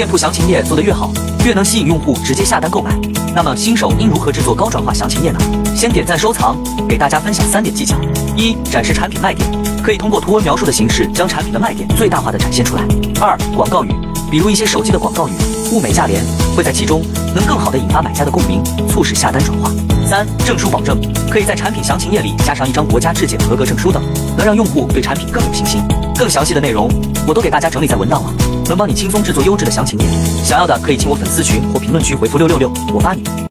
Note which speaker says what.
Speaker 1: 店铺详情页做得越好，越能吸引用户直接下单购买。那么新手应如何制作高转化详情页呢？先点赞收藏，给大家分享三点技巧：一、展示产品卖点，可以通过图文描述的形式将产品的卖点最大化的展现出来；二、广告语，比如一些手机的广告语，物美价廉，会在其中能更好的引发买家的共鸣，促使下单转化。三、证书保证，可以在产品详情页里加上一张国家质检合格证书等，能让用户对产品更有信心。更详细的内容，我都给大家整理在文档了，能帮你轻松制作优质的详情页。想要的可以进我粉丝群或评论区回复六六六，我发你。